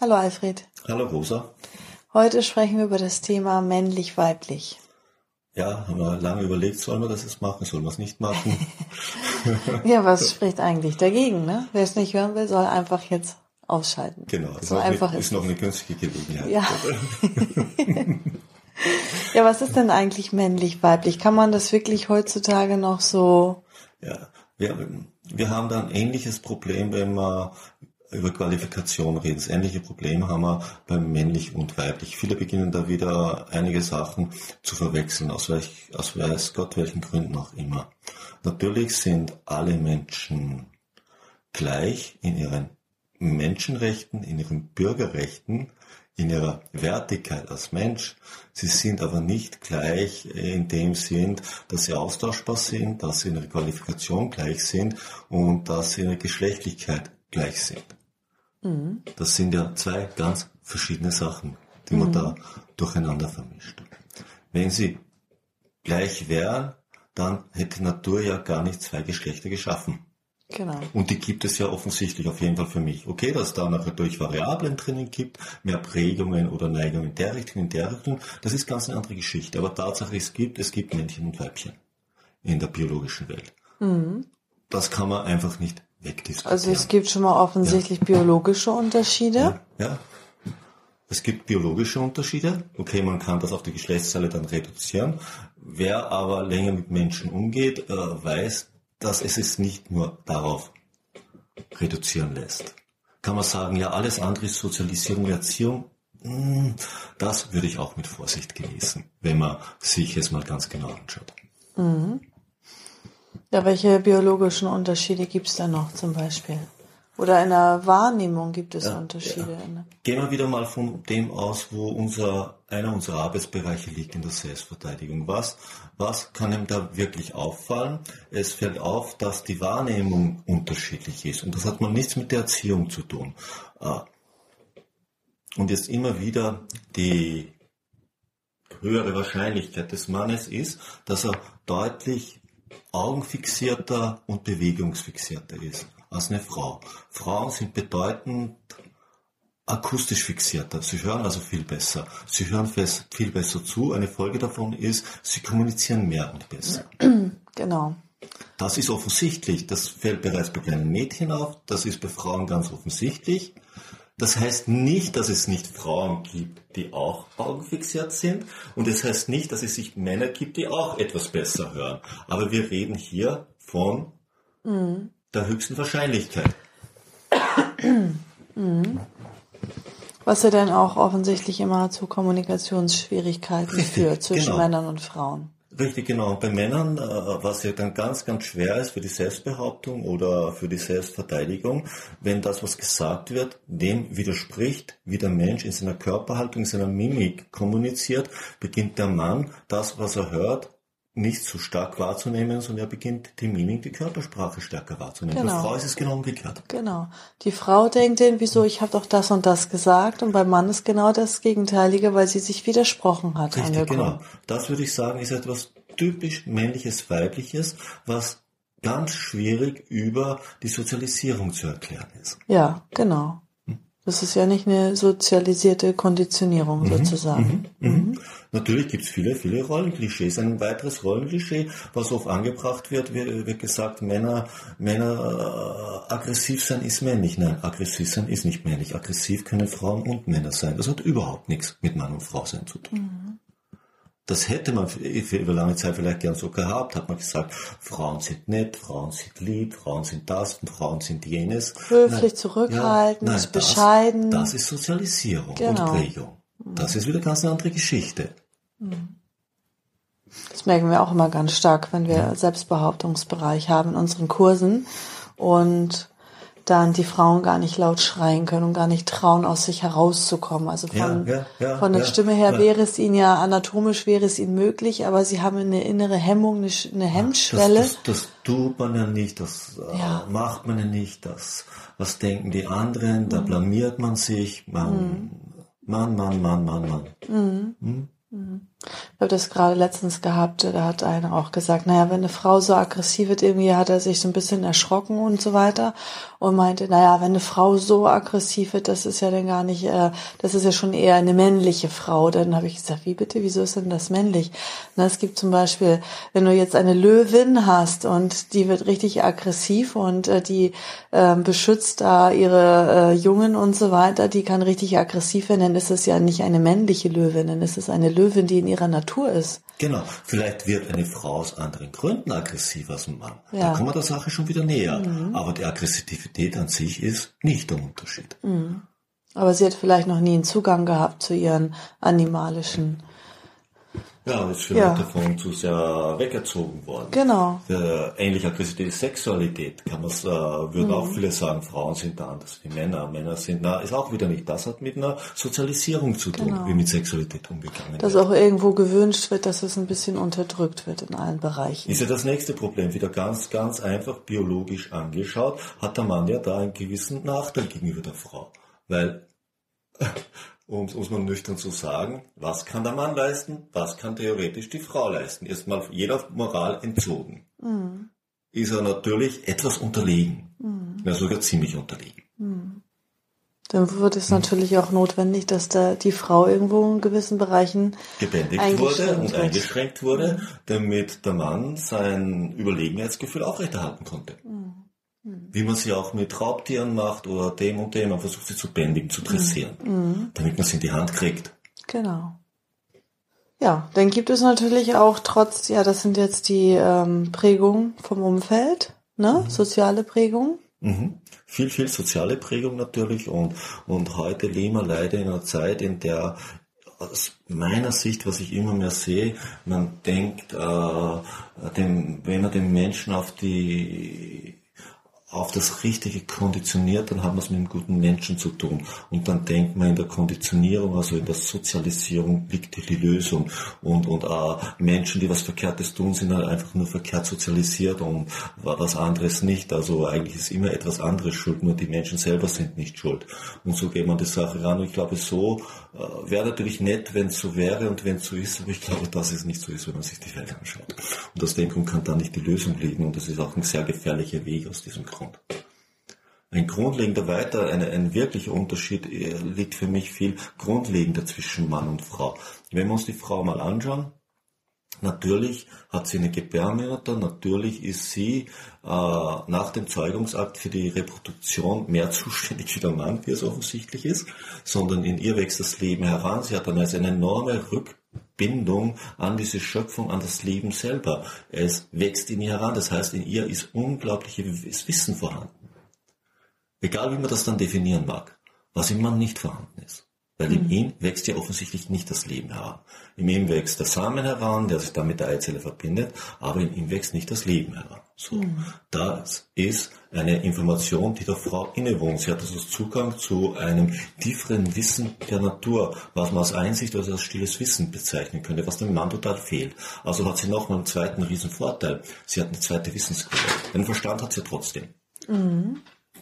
Hallo Alfred. Hallo Rosa. Heute sprechen wir über das Thema männlich-weiblich. Ja, haben wir lange überlegt, sollen wir das jetzt machen, sollen wir es nicht machen? ja, was spricht eigentlich dagegen? Ne? Wer es nicht hören will, soll einfach jetzt ausschalten. Genau, so einfach eine, ist, ist noch eine günstige Gelegenheit. Ja. ja, was ist denn eigentlich männlich-weiblich? Kann man das wirklich heutzutage noch so? Ja, wir, wir haben da ein ähnliches Problem, wenn man über Qualifikation reden. Das ähnliche Problem haben wir beim männlich und weiblich. Viele beginnen da wieder einige Sachen zu verwechseln, aus, welch, aus weiß Gott welchen Gründen auch immer. Natürlich sind alle Menschen gleich in ihren Menschenrechten, in ihren Bürgerrechten, in ihrer Wertigkeit als Mensch. Sie sind aber nicht gleich in dem Sinn, dass sie austauschbar sind, dass sie in ihrer Qualifikation gleich sind und dass sie in der Geschlechtlichkeit gleich sind. Mhm. Das sind ja zwei ganz verschiedene Sachen, die man mhm. da durcheinander vermischt. Wenn sie gleich wären, dann hätte Natur ja gar nicht zwei Geschlechter geschaffen. Genau. Und die gibt es ja offensichtlich auf jeden Fall für mich. Okay, dass da natürlich Variablen drinnen gibt, mehr Prägungen oder Neigungen in der Richtung, in der Richtung, das ist ganz eine andere Geschichte. Aber Tatsache, es gibt, es gibt Männchen und Weibchen in der biologischen Welt. Mhm. Das kann man einfach nicht wegdiskutieren. Also es gibt schon mal offensichtlich ja. biologische Unterschiede. Ja, ja. Es gibt biologische Unterschiede. Okay, man kann das auf die Geschlechtsteile dann reduzieren. Wer aber länger mit Menschen umgeht, äh, weiß, dass es es nicht nur darauf reduzieren lässt. Kann man sagen, ja, alles andere ist Sozialisierung, Erziehung. Hm, das würde ich auch mit Vorsicht genießen, wenn man sich es mal ganz genau anschaut. Mhm. Ja, welche biologischen Unterschiede gibt es da noch zum Beispiel? Oder in der Wahrnehmung gibt es ja, Unterschiede? Ja. Gehen wir wieder mal von dem aus, wo unser, einer unserer Arbeitsbereiche liegt in der Selbstverteidigung. Was, was kann ihm da wirklich auffallen? Es fällt auf, dass die Wahrnehmung unterschiedlich ist. Und das hat man nichts mit der Erziehung zu tun. Ah. Und jetzt immer wieder die höhere Wahrscheinlichkeit des Mannes ist, dass er deutlich augenfixierter und bewegungsfixierter ist als eine Frau. Frauen sind bedeutend akustisch fixierter. Sie hören also viel besser. Sie hören viel besser zu. Eine Folge davon ist, sie kommunizieren mehr und besser. Genau. Das ist offensichtlich. Das fällt bereits bei kleinen Mädchen auf. Das ist bei Frauen ganz offensichtlich. Das heißt nicht, dass es nicht Frauen gibt, die auch augenfixiert sind. Und es das heißt nicht, dass es sich Männer gibt, die auch etwas besser hören. Aber wir reden hier von mhm. der höchsten Wahrscheinlichkeit. Mhm. Was ja dann auch offensichtlich immer zu Kommunikationsschwierigkeiten Richtig, führt zwischen genau. Männern und Frauen. Richtig, genau. Und bei Männern, äh, was ja dann ganz, ganz schwer ist für die Selbstbehauptung oder für die Selbstverteidigung, wenn das, was gesagt wird, dem widerspricht, wie der Mensch in seiner Körperhaltung, in seiner Mimik kommuniziert, beginnt der Mann das, was er hört, nicht so stark wahrzunehmen, sondern er beginnt die Mimik, die Körpersprache stärker wahrzunehmen. Genau. Bei Frau ist es genau umgekehrt. Genau. Die Frau denkt denn, wieso, ich habe doch das und das gesagt und beim Mann ist genau das Gegenteilige, weil sie sich widersprochen hat. Richtig, angekommen. genau. Das würde ich sagen, ist etwas typisch männliches, weibliches, was ganz schwierig über die Sozialisierung zu erklären ist. Ja, genau. Das ist ja nicht eine sozialisierte Konditionierung mhm, sozusagen. Mhm, mhm. Natürlich gibt es viele, viele Rollenklischees. Ein weiteres Rollenklischee, was oft angebracht wird, wird, gesagt, Männer, Männer äh, aggressiv sein ist männlich. Nein, aggressiv sein ist nicht männlich. Aggressiv können Frauen und Männer sein. Das hat überhaupt nichts mit Mann und Frau sein zu tun. Mhm. Das hätte man für über lange Zeit vielleicht gern so gehabt, hat man gesagt, Frauen sind nett, Frauen sind lieb, Frauen sind das und Frauen sind jenes. Höflich, nein, zurückhaltend, ja, nein, bescheiden. Das, das, ist Sozialisierung genau. und Prägung. Das ist wieder ganz eine andere Geschichte. Das merken wir auch immer ganz stark, wenn wir Selbstbehauptungsbereich haben in unseren Kursen. Und dann die Frauen gar nicht laut schreien können und gar nicht trauen, aus sich herauszukommen. Also von, Ja, ja, ja, von der Stimme her wäre es ihnen ja anatomisch wäre es ihnen möglich, aber sie haben eine innere Hemmung, eine, eine Hemmschwelle. Das, das, das tut man ja nicht, das äh, macht man ja nicht, das, was denken die anderen, Mhm. da blamiert man sich, man, Mann, Mann, Mann, Mann, Mann. Ich habe das gerade letztens gehabt, da hat einer auch gesagt, naja, wenn eine Frau so aggressiv wird, irgendwie hat er sich so ein bisschen erschrocken und so weiter und meinte, naja, wenn eine Frau so aggressiv wird, das ist ja dann gar nicht, äh, das ist ja schon eher eine männliche Frau. Dann habe ich gesagt, wie bitte, wieso ist denn das männlich? Na, es gibt zum Beispiel, wenn du jetzt eine Löwin hast und die wird richtig aggressiv und äh, die ähm, beschützt da ihre äh, Jungen und so weiter, die kann richtig aggressiv werden, dann ist es ja nicht eine männliche Löwin, dann ist es eine Löwin, die in ihrer Natur ist. Genau, vielleicht wird eine Frau aus anderen Gründen aggressiv als ein Mann. Da Ja. kommen wir der Sache schon wieder näher. Aber die Aggressivität an sich ist nicht der Unterschied. Aber sie hat vielleicht noch nie einen Zugang gehabt zu ihren animalischen. Ja, ist vielleicht Ja. davon zu sehr wegerzogen worden. Genau. Äh, ähnlich Aggressivität ist Sexualität, kann man äh, würden Mhm. auch viele sagen, Frauen sind da anders wie Männer, Männer sind da, ist auch wieder nicht. Das hat mit einer Sozialisierung zu tun, Genau. wie mit Sexualität umgegangen Dass wird. auch irgendwo gewünscht wird, dass es ein bisschen unterdrückt wird in allen Bereichen. Ist ja das nächste Problem, wieder ganz, ganz einfach biologisch angeschaut, hat der Mann ja da einen gewissen Nachteil gegenüber der Frau. Weil, um es mal nüchtern zu sagen, was kann der Mann leisten, was kann theoretisch die Frau leisten? Ist mal jeder Moral entzogen. Ist er natürlich etwas unterlegen. Ja, sogar ziemlich unterlegen. Dann wird es natürlich auch notwendig, dass da die Frau irgendwo in gewissen Bereichen gebändigt wurde und wird. eingeschränkt wurde, damit der Mann sein Überlegenheitsgefühl aufrechterhalten konnte. Wie man sie auch mit Raubtieren macht oder dem und dem, man versucht sie zu bändigen, zu dressieren, damit man sie in die Hand kriegt. Genau. Ja, dann gibt es natürlich auch trotz, ja, das sind jetzt die ähm, Prägungen vom Umfeld, ne? Soziale Prägungen. Mhm. Viel, viel soziale Prägung natürlich und, und heute leben wir leider in einer Zeit, in der aus meiner Sicht, was ich immer mehr sehe, man denkt, äh, dem, wenn man den Menschen auf die auf das Richtige konditioniert, dann haben wir es mit einem guten Menschen zu tun. Und dann denkt man in der Konditionierung, also in der Sozialisierung liegt die Lösung. Und, und äh, Menschen, die was Verkehrtes tun, sind halt einfach nur verkehrt sozialisiert und was anderes nicht. Also eigentlich ist immer etwas anderes schuld, nur die Menschen selber sind nicht schuld. Und so geht man die Sache ran. Und ich glaube, so äh, wäre natürlich nett, wenn es so wäre und wenn es so ist, aber ich glaube, dass es nicht so ist, wenn man sich die Welt anschaut. Und dem Grund kann da nicht die Lösung liegen und das ist auch ein sehr gefährlicher Weg aus diesem Grund. Ein grundlegender weiter, eine, ein wirklicher Unterschied äh, liegt für mich viel grundlegender zwischen Mann und Frau. Wenn wir uns die Frau mal anschauen, Natürlich hat sie eine Gebärmutter, natürlich ist sie äh, nach dem Zeugungsakt für die Reproduktion mehr zuständig wie der Mann, wie es offensichtlich ist, sondern in ihr wächst das Leben heran. Sie hat dann also eine enorme Rückbindung an diese Schöpfung, an das Leben selber. Es wächst in ihr heran, das heißt, in ihr ist unglaubliches Wissen vorhanden. Egal wie man das dann definieren mag, was im Mann nicht vorhanden ist. Weil in ihm wächst ja offensichtlich nicht das Leben heran. In ihm wächst der Samen heran, der sich dann mit der Eizelle verbindet, aber in ihm wächst nicht das Leben heran. So. Das ist eine Information, die der Frau innewohnt. Sie hat also Zugang zu einem tieferen Wissen der Natur, was man als Einsicht oder als stilles Wissen bezeichnen könnte, was dem Mann total fehlt. Also hat sie nochmal einen zweiten riesen Vorteil. Sie hat eine zweite Wissensquelle. Den Verstand hat sie trotzdem.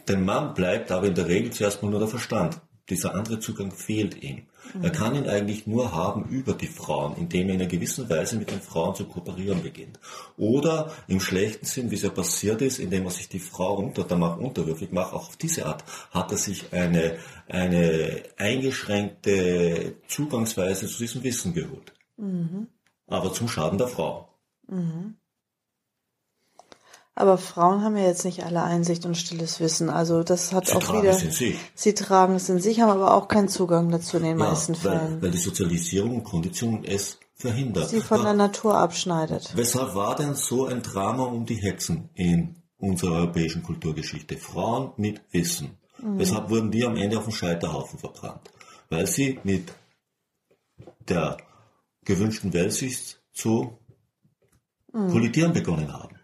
Dem Mann bleibt aber in der Regel zuerst mal nur der Verstand. Dieser andere Zugang fehlt ihm. Er kann ihn eigentlich nur haben über die Frauen, indem er in einer gewissen Weise mit den Frauen zu kooperieren beginnt. Oder im schlechten Sinn, wie es ja passiert ist, indem er sich die Frau unter, der macht unterwürfig macht, auch auf diese Art hat er sich eine, eine eingeschränkte Zugangsweise zu diesem Wissen geholt. Aber zum Schaden der Frau. Aber Frauen haben ja jetzt nicht alle Einsicht und stilles Wissen. Also das hat Sie auch tragen wieder. es in sich. Sie tragen es in sich, haben aber auch keinen Zugang dazu in den Ja, meisten weil, Fällen. weil die Sozialisierung und Kondition es verhindert. Sie von der Natur abschneidet. Weshalb war denn so ein Drama um die Hexen in unserer europäischen Kulturgeschichte? Frauen mit Wissen. Weshalb wurden die am Ende auf dem Scheiterhaufen verbrannt? Weil sie mit der gewünschten Weltsicht zu kollidieren begonnen haben.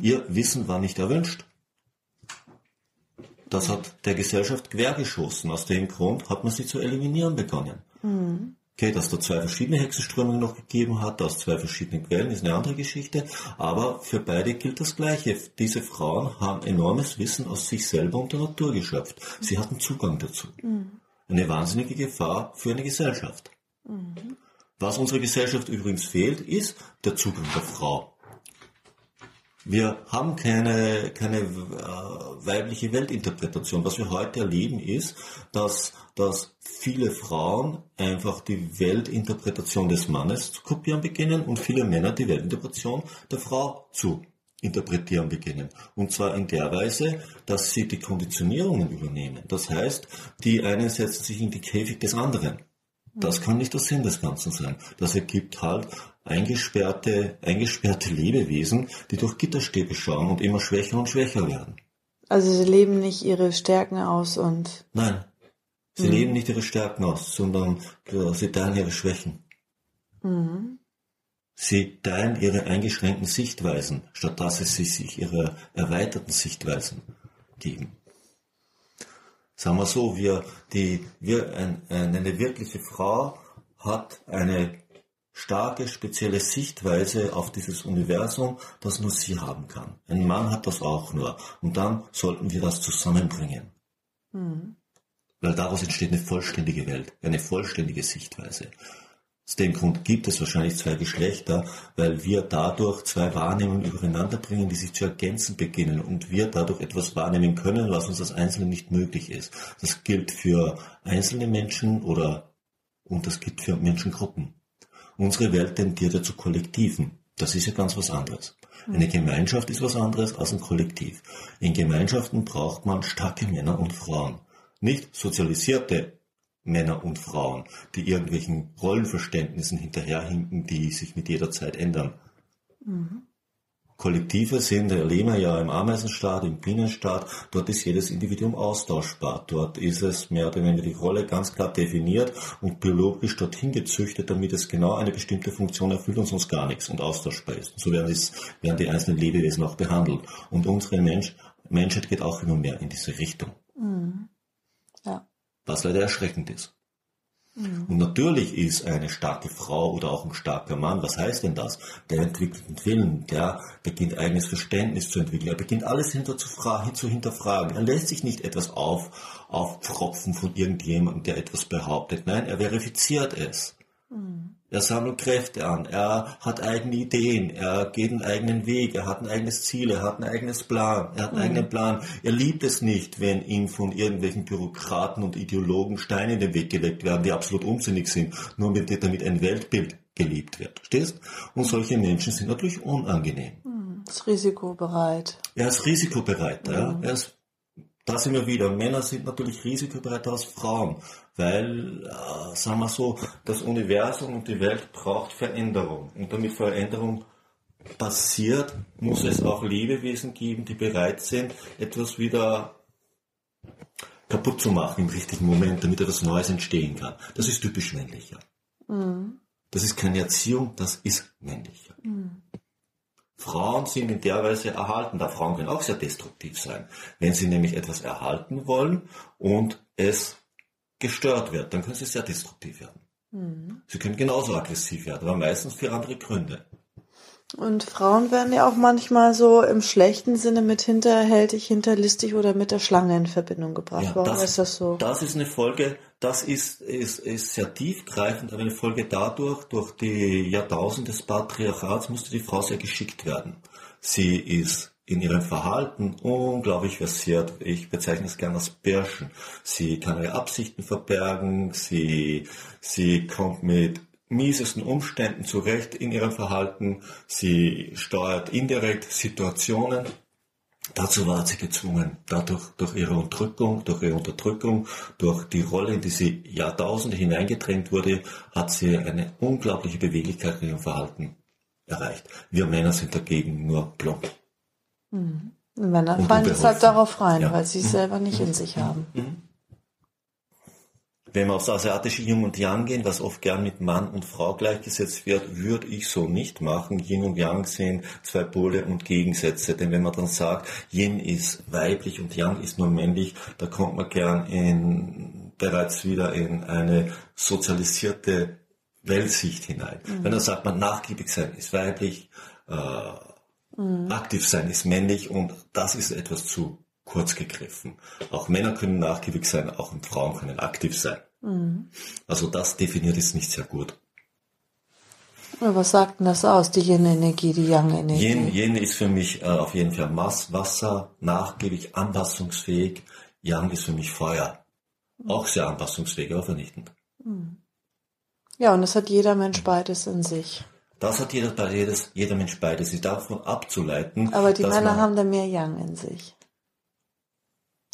Ihr Wissen war nicht erwünscht. Das hat der Gesellschaft quergeschossen. Aus dem Grund hat man sie zu eliminieren begonnen. Mhm. Okay, dass da zwei verschiedene Hexenströmungen noch gegeben hat, aus zwei verschiedenen Quellen, ist eine andere Geschichte. Aber für beide gilt das Gleiche. Diese Frauen haben enormes Wissen aus sich selber und der Natur geschöpft. Sie hatten Zugang dazu. Mhm. Eine wahnsinnige Gefahr für eine Gesellschaft. Mhm. Was unserer Gesellschaft übrigens fehlt, ist der Zugang der Frau. Wir haben keine, keine äh, weibliche Weltinterpretation. Was wir heute erleben ist, dass, dass viele Frauen einfach die Weltinterpretation des Mannes zu kopieren beginnen und viele Männer die Weltinterpretation der Frau zu interpretieren beginnen. Und zwar in der Weise, dass sie die Konditionierungen übernehmen. Das heißt, die einen setzen sich in die Käfig des anderen. Das kann nicht der Sinn des Ganzen sein. Das ergibt halt eingesperrte, eingesperrte Lebewesen, die durch Gitterstäbe schauen und immer schwächer und schwächer werden. Also sie leben nicht ihre Stärken aus und. Nein. Sie mhm. leben nicht ihre Stärken aus, sondern sie teilen ihre Schwächen. Mhm. Sie teilen ihre eingeschränkten Sichtweisen, statt dass sie sich ihre erweiterten Sichtweisen geben. Sagen wir so, wir, die, wir, ein, eine wirkliche Frau hat eine starke, spezielle Sichtweise auf dieses Universum, das nur sie haben kann. Ein Mann hat das auch nur. Und dann sollten wir das zusammenbringen. Mhm. Weil daraus entsteht eine vollständige Welt, eine vollständige Sichtweise. Aus dem Grund gibt es wahrscheinlich zwei Geschlechter, weil wir dadurch zwei Wahrnehmungen übereinander bringen, die sich zu ergänzen beginnen und wir dadurch etwas wahrnehmen können, was uns als Einzelne nicht möglich ist. Das gilt für einzelne Menschen oder und das gilt für Menschengruppen. Unsere Welt tendiert ja zu Kollektiven. Das ist ja ganz was anderes. Eine Gemeinschaft ist was anderes als ein Kollektiv. In Gemeinschaften braucht man starke Männer und Frauen. Nicht sozialisierte Männer und Frauen, die irgendwelchen Rollenverständnissen hinterherhinken, die sich mit jeder Zeit ändern. Mhm. Kollektive sind, da leben wir ja im Ameisenstaat, im Bienenstaat, dort ist jedes Individuum austauschbar. Dort ist es mehr oder weniger die Rolle ganz klar definiert und biologisch dorthin gezüchtet, damit es genau eine bestimmte Funktion erfüllt und sonst gar nichts und austauschbar ist. Und so werden, es, werden die einzelnen Lebewesen auch behandelt. Und unsere Mensch, Menschheit geht auch immer mehr in diese Richtung. Mhm. Was leider erschreckend ist. Mhm. Und natürlich ist eine starke Frau oder auch ein starker Mann, was heißt denn das? Der entwickelt einen Willen, der beginnt eigenes Verständnis zu entwickeln, er beginnt alles hinter zu, zu hinterfragen. Er lässt sich nicht etwas auf, aufpropfen von irgendjemandem, der etwas behauptet. Nein, er verifiziert es. Mhm. Er sammelt Kräfte an, er hat eigene Ideen, er geht einen eigenen Weg, er hat ein eigenes Ziel, er hat ein eigenes Plan, er hat einen mhm. eigenen Plan. Er liebt es nicht, wenn ihm von irgendwelchen Bürokraten und Ideologen Steine in den Weg gelegt werden, die absolut unsinnig sind, nur damit ein Weltbild geliebt wird. Verstehst? Und solche Menschen sind natürlich unangenehm. Mhm. Ist risikobereit. Er ist risikobereit, ja. Mhm. Er ist da sind wir wieder. Männer sind natürlich risikobereiter als Frauen, weil, äh, sagen wir so, das Universum und die Welt braucht Veränderung. Und damit Veränderung passiert, muss es auch Lebewesen geben, die bereit sind, etwas wieder kaputt zu machen im richtigen Moment, damit etwas Neues entstehen kann. Das ist typisch männlicher. Mhm. Das ist keine Erziehung, das ist männlicher. Mhm. Frauen sind in der Weise erhalten, da Frauen können auch sehr destruktiv sein. Wenn sie nämlich etwas erhalten wollen und es gestört wird, dann können sie sehr destruktiv werden. Mhm. Sie können genauso aggressiv werden, aber meistens für andere Gründe. Und Frauen werden ja auch manchmal so im schlechten Sinne mit hinterhältig, hinterlistig oder mit der Schlange in Verbindung gebracht. Ja, Warum das, ist das so? Das ist eine Folge, das ist, ist, ist sehr tiefgreifend, aber eine Folge dadurch, durch die Jahrtausende des Patriarchats musste die Frau sehr geschickt werden. Sie ist in ihrem Verhalten unglaublich versiert. Ich bezeichne es gerne als Bärschen. Sie kann ihre Absichten verbergen, sie, sie kommt mit miesesten Umständen zurecht in ihrem Verhalten. Sie steuert indirekt Situationen. Dazu war sie gezwungen, dadurch durch ihre Unterdrückung, durch ihre Unterdrückung, durch die Rolle, in die sie Jahrtausende hineingedrängt wurde, hat sie eine unglaubliche Beweglichkeit in ihrem Verhalten erreicht. Wir Männer sind dagegen nur plump. Mhm. Männer fallen deshalb darauf rein, ja. weil sie es mhm. selber nicht in sich haben. Mhm. Wenn wir aufs asiatische Yin und Yang gehen, was oft gern mit Mann und Frau gleichgesetzt wird, würde ich so nicht machen. Yin und Yang sind zwei Pole und Gegensätze. Denn wenn man dann sagt, Yin ist weiblich und Yang ist nur männlich, da kommt man gern in, bereits wieder in eine sozialisierte Weltsicht hinein. Mhm. Wenn dann sagt man, nachgiebig sein ist weiblich, äh, mhm. aktiv sein ist männlich und das ist etwas zu kurz gegriffen. Auch Männer können nachgiebig sein, auch Frauen können aktiv sein. Mhm. Also das definiert ist nicht sehr gut. Was sagt denn das aus, die Yin-Energie, die Yang-Energie? Yin, Yin ist für mich äh, auf jeden Fall Mass, Wasser, nachgiebig, anpassungsfähig. Yang ist für mich Feuer. Mhm. Auch sehr anpassungsfähig, aber vernichtend. Mhm. Ja, und es hat jeder Mensch beides in sich. Das hat jeder, jedes, jeder Mensch beides. Sie davon abzuleiten. Aber die Männer haben da mehr Yang in sich.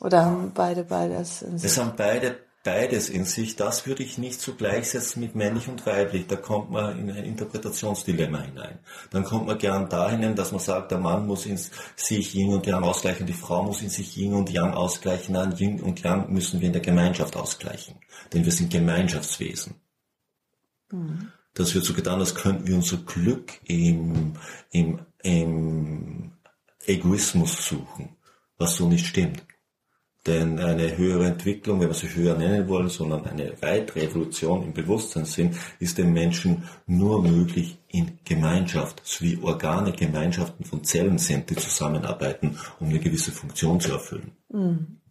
Oder haben beide beides in sich? Es haben beide beides in sich. Das würde ich nicht so gleichsetzen mit männlich und weiblich. Da kommt man in ein Interpretationsdilemma hinein. Dann kommt man gern dahin, dass man sagt, der Mann muss in sich Yin und Yang ausgleichen, die Frau muss in sich Yin und Yang ausgleichen. Nein, Yin und Yang müssen wir in der Gemeinschaft ausgleichen. Denn wir sind Gemeinschaftswesen. Mhm. Das wird so getan, als könnten wir unser Glück im, im, im Egoismus suchen, was so nicht stimmt. Denn eine höhere Entwicklung, wenn wir sie höher nennen wollen, sondern eine weitere Evolution im Bewusstseinssinn, ist dem Menschen nur möglich in Gemeinschaft, so wie Organe Gemeinschaften von Zellen sind, die zusammenarbeiten, um eine gewisse Funktion zu erfüllen. Mhm.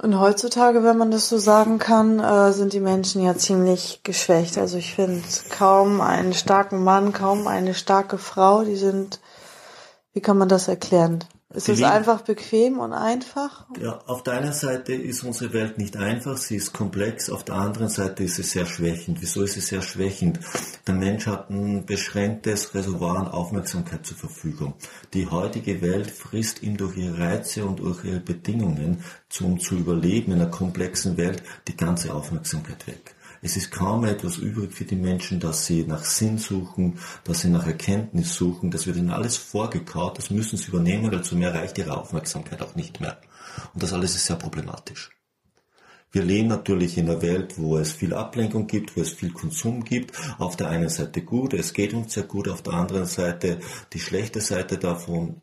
Und heutzutage, wenn man das so sagen kann, äh, sind die Menschen ja ziemlich geschwächt. Also ich finde kaum einen starken Mann, kaum eine starke Frau. Die sind, wie kann man das erklären? Ist es einfach bequem und einfach? Ja, auf der einen Seite ist unsere Welt nicht einfach, sie ist komplex, auf der anderen Seite ist sie sehr schwächend. Wieso ist sie sehr schwächend? Der Mensch hat ein beschränktes Reservoir an Aufmerksamkeit zur Verfügung. Die heutige Welt frisst ihm durch ihre Reize und durch ihre Bedingungen, um zu überleben in einer komplexen Welt, die ganze Aufmerksamkeit weg. Es ist kaum etwas übrig für die Menschen, dass sie nach Sinn suchen, dass sie nach Erkenntnis suchen. Das wird ihnen alles vorgekaut, das müssen sie übernehmen, weil zu mehr reicht ihre Aufmerksamkeit auch nicht mehr. Und das alles ist sehr problematisch. Wir leben natürlich in einer Welt, wo es viel Ablenkung gibt, wo es viel Konsum gibt. Auf der einen Seite gut, es geht uns sehr gut, auf der anderen Seite die schlechte Seite davon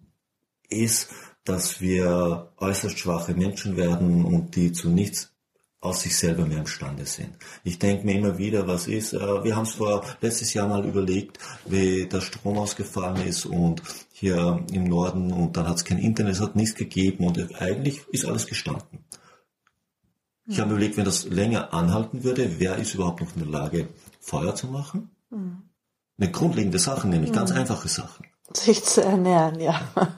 ist, dass wir äußerst schwache Menschen werden und die zu nichts aus sich selber mehr imstande sind. Ich denke mir immer wieder, was ist, äh, wir haben es vor letztes Jahr mal überlegt, wie der Strom ausgefallen ist und hier im Norden und dann hat es kein Internet, es hat nichts gegeben und eigentlich ist alles gestanden. Ich habe überlegt, wenn das länger anhalten würde, wer ist überhaupt noch in der Lage, Feuer zu machen? Mhm. Eine grundlegende Sache, nämlich mhm. ganz einfache Sachen. Sich zu ernähren, ja.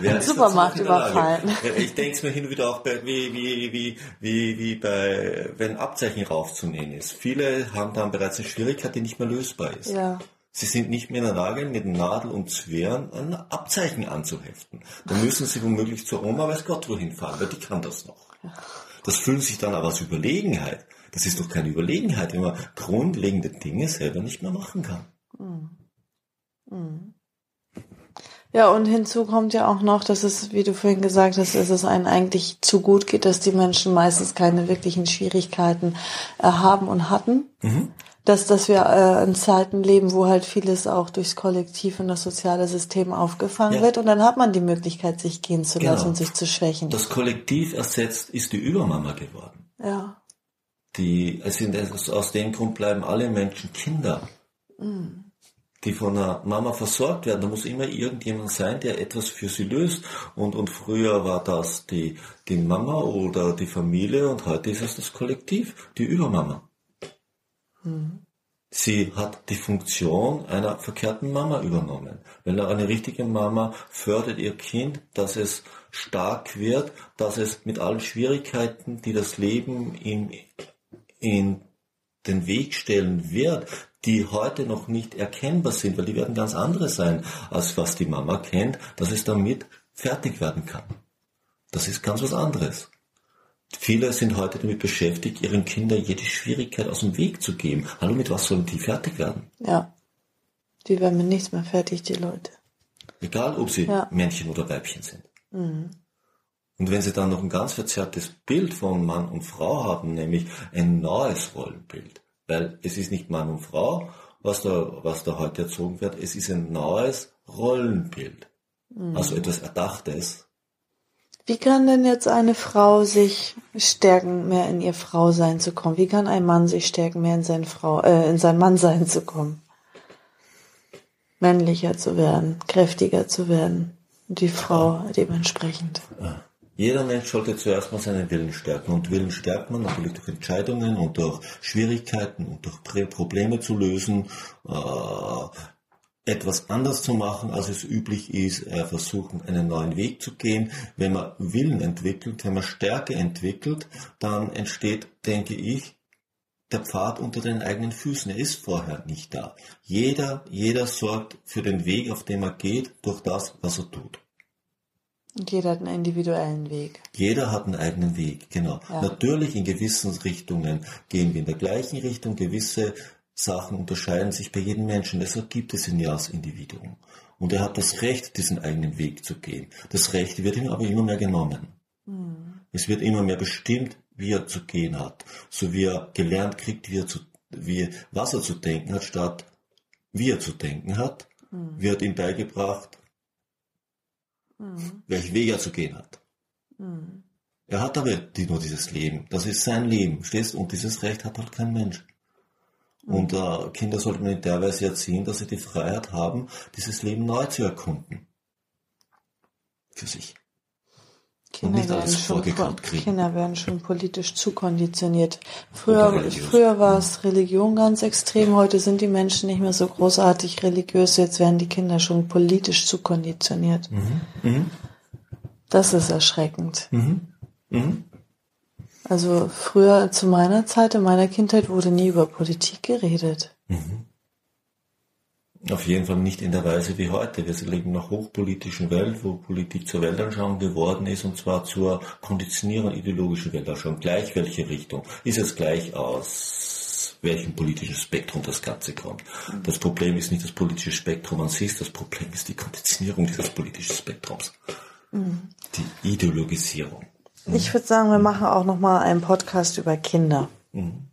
Wer Supermarkt überfallen. Ich denke es mir hin und wieder auch bei, wie, wie, wie, wie, wie bei, wenn Abzeichen raufzunehmen ist. Viele haben dann bereits eine Schwierigkeit, die nicht mehr lösbar ist. Ja. Sie sind nicht mehr in der Lage, mit Nadel und Zwirn ein Abzeichen anzuheften. Dann müssen sie womöglich zur Oma, weiß Gott wohin fahren, weil die kann das noch. Das fühlt sich dann aber als Überlegenheit. Das ist doch keine Überlegenheit, wenn man grundlegende Dinge selber nicht mehr machen kann. Mhm. Mhm. Ja, und hinzu kommt ja auch noch, dass es, wie du vorhin gesagt hast, dass es einen eigentlich zu gut geht, dass die Menschen meistens keine wirklichen Schwierigkeiten äh, haben und hatten. Mhm. Dass, dass wir äh, in Zeiten leben, wo halt vieles auch durchs Kollektiv und das soziale System aufgefangen ja. wird und dann hat man die Möglichkeit, sich gehen zu lassen genau. und sich zu schwächen. Das Kollektiv ersetzt ist die Übermama geworden. Ja. Die, es sind, aus dem Grund bleiben alle Menschen Kinder. Mhm die von einer Mama versorgt werden. Da muss immer irgendjemand sein, der etwas für sie löst. Und, und früher war das die, die Mama oder die Familie und heute ist es das Kollektiv, die Übermama. Mhm. Sie hat die Funktion einer verkehrten Mama übernommen. Weil eine richtige Mama fördert ihr Kind, dass es stark wird, dass es mit allen Schwierigkeiten, die das Leben in, in den Weg stellen wird, die heute noch nicht erkennbar sind, weil die werden ganz andere sein, als was die Mama kennt, dass es damit fertig werden kann. Das ist ganz was anderes. Viele sind heute damit beschäftigt, ihren Kindern jede Schwierigkeit aus dem Weg zu geben. Hallo, mit was sollen die fertig werden? Ja. Die werden mit nichts mehr fertig, die Leute. Egal, ob sie ja. Männchen oder Weibchen sind. Mhm. Und wenn sie dann noch ein ganz verzerrtes Bild von Mann und Frau haben, nämlich ein neues Rollenbild, weil es ist nicht Mann und Frau, was da, was da heute erzogen wird, es ist ein neues Rollenbild. Mhm. Also etwas Erdachtes. Wie kann denn jetzt eine Frau sich stärken, mehr in ihr Frausein zu kommen? Wie kann ein Mann sich stärken, mehr in sein Frau, äh, in sein Mannsein zu kommen? Männlicher zu werden, kräftiger zu werden. Die Frau dementsprechend. Ja. Jeder Mensch sollte zuerst mal seinen Willen stärken. Und Willen stärkt man natürlich durch Entscheidungen und durch Schwierigkeiten und durch Probleme zu lösen, äh, etwas anders zu machen, als es üblich ist, äh, versuchen, einen neuen Weg zu gehen. Wenn man Willen entwickelt, wenn man Stärke entwickelt, dann entsteht, denke ich, der Pfad unter den eigenen Füßen. Er ist vorher nicht da. Jeder, jeder sorgt für den Weg, auf dem er geht, durch das, was er tut. Und jeder hat einen individuellen Weg. Jeder hat einen eigenen Weg, genau. Ja. Natürlich in gewissen Richtungen gehen wir in der gleichen Richtung. Gewisse Sachen unterscheiden sich bei jedem Menschen. Deshalb gibt es ihn ja als Individuum. Und er hat das Recht, diesen eigenen Weg zu gehen. Das Recht wird ihm aber immer mehr genommen. Mhm. Es wird immer mehr bestimmt, wie er zu gehen hat. So wie er gelernt kriegt, wie er zu, wie, was er zu denken hat, statt wie er zu denken hat, mhm. wird ihm beigebracht, mhm. welchen Weg er zu gehen hat. Mhm. Er hat aber nur dieses Leben. Das ist sein Leben. Stehst? Und dieses Recht hat halt kein Mensch. Mhm. Und äh, Kinder sollte man in der Weise erziehen, dass sie die Freiheit haben, dieses Leben neu zu erkunden. Für sich. Kinder werden, schon, Kinder werden schon politisch zu konditioniert. Früher, früher war es Religion ganz extrem, heute sind die Menschen nicht mehr so großartig religiös, jetzt werden die Kinder schon politisch zu konditioniert. Mhm. Mhm. Das ist erschreckend. Mhm. mhm. Also früher zu meiner Zeit, in meiner Kindheit wurde nie über Politik geredet. Auf jeden Fall nicht in der Weise wie heute. Wir leben in einer hochpolitischen Welt, wo Politik zur Weltanschauung geworden ist, und zwar zur konditionierenden ideologischen Weltanschauung. Gleich welche Richtung. Ist es gleich aus welchem politischen Spektrum das Ganze kommt. Das Problem ist nicht das politische Spektrum an sich, das Problem ist die Konditionierung dieses politischen Spektrums. Mhm. Die Ideologisierung. Ich würde sagen, wir machen auch nochmal einen Podcast über Kinder. Mhm.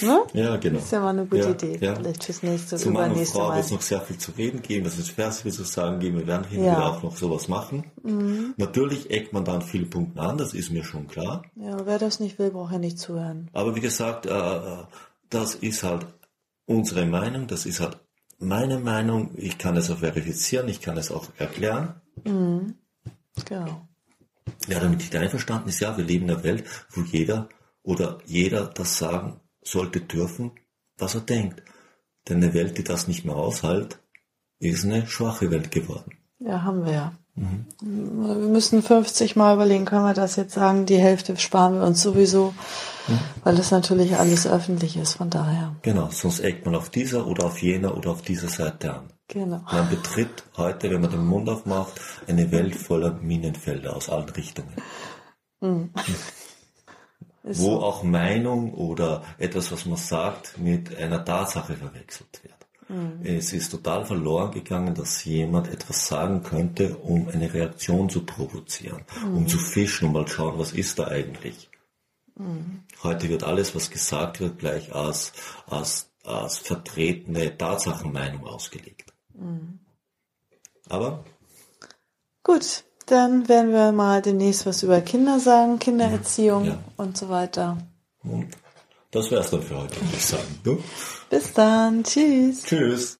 Ne? Ja, genau. Das ist ja mal eine gute ja, Idee. Ja. Vielleicht fürs nächste Zu übernächste Frau wird es noch sehr viel zu reden geben, das ist schwer viel zu sagen geben. Wir werden hin ja. wieder auch noch sowas machen. Mhm. Natürlich eckt man dann viele Punkte an, das ist mir schon klar. Ja, wer das nicht will, braucht ja nicht zuhören. Aber wie gesagt, äh, das ist halt unsere Meinung, das ist halt meine Meinung. Ich kann es auch verifizieren, ich kann es auch erklären. Mhm. Genau. Ja, damit nicht einverstanden ist, ja, wir leben in einer Welt, wo jeder oder jeder das sagen sollte dürfen, was er denkt. Denn eine Welt, die das nicht mehr aushält, ist eine schwache Welt geworden. Ja, haben wir ja. Mhm. Wir müssen 50 Mal überlegen, können wir das jetzt sagen, die Hälfte sparen wir uns sowieso, mhm. weil das natürlich alles öffentlich ist, von daher. Genau, sonst eckt man auf dieser oder auf jener oder auf dieser Seite an. Genau. Man betritt heute, wenn man den Mund aufmacht, eine Welt voller Minenfelder aus allen Richtungen. Mhm. Wo so. auch Meinung oder etwas, was man sagt, mit einer Tatsache verwechselt wird. Mhm. Es ist total verloren gegangen, dass jemand etwas sagen könnte, um eine Reaktion zu provozieren, mhm. um zu fischen, um mal schauen, was ist da eigentlich. Mhm. Heute wird alles, was gesagt wird, gleich als, als, als vertretene Tatsachenmeinung ausgelegt. Mhm. Aber? Gut, dann werden wir mal demnächst was über Kinder sagen, Kindererziehung ja. und so weiter. Und das wäre es dann für heute, würde ich sagen. Bis dann. Tschüss. Tschüss.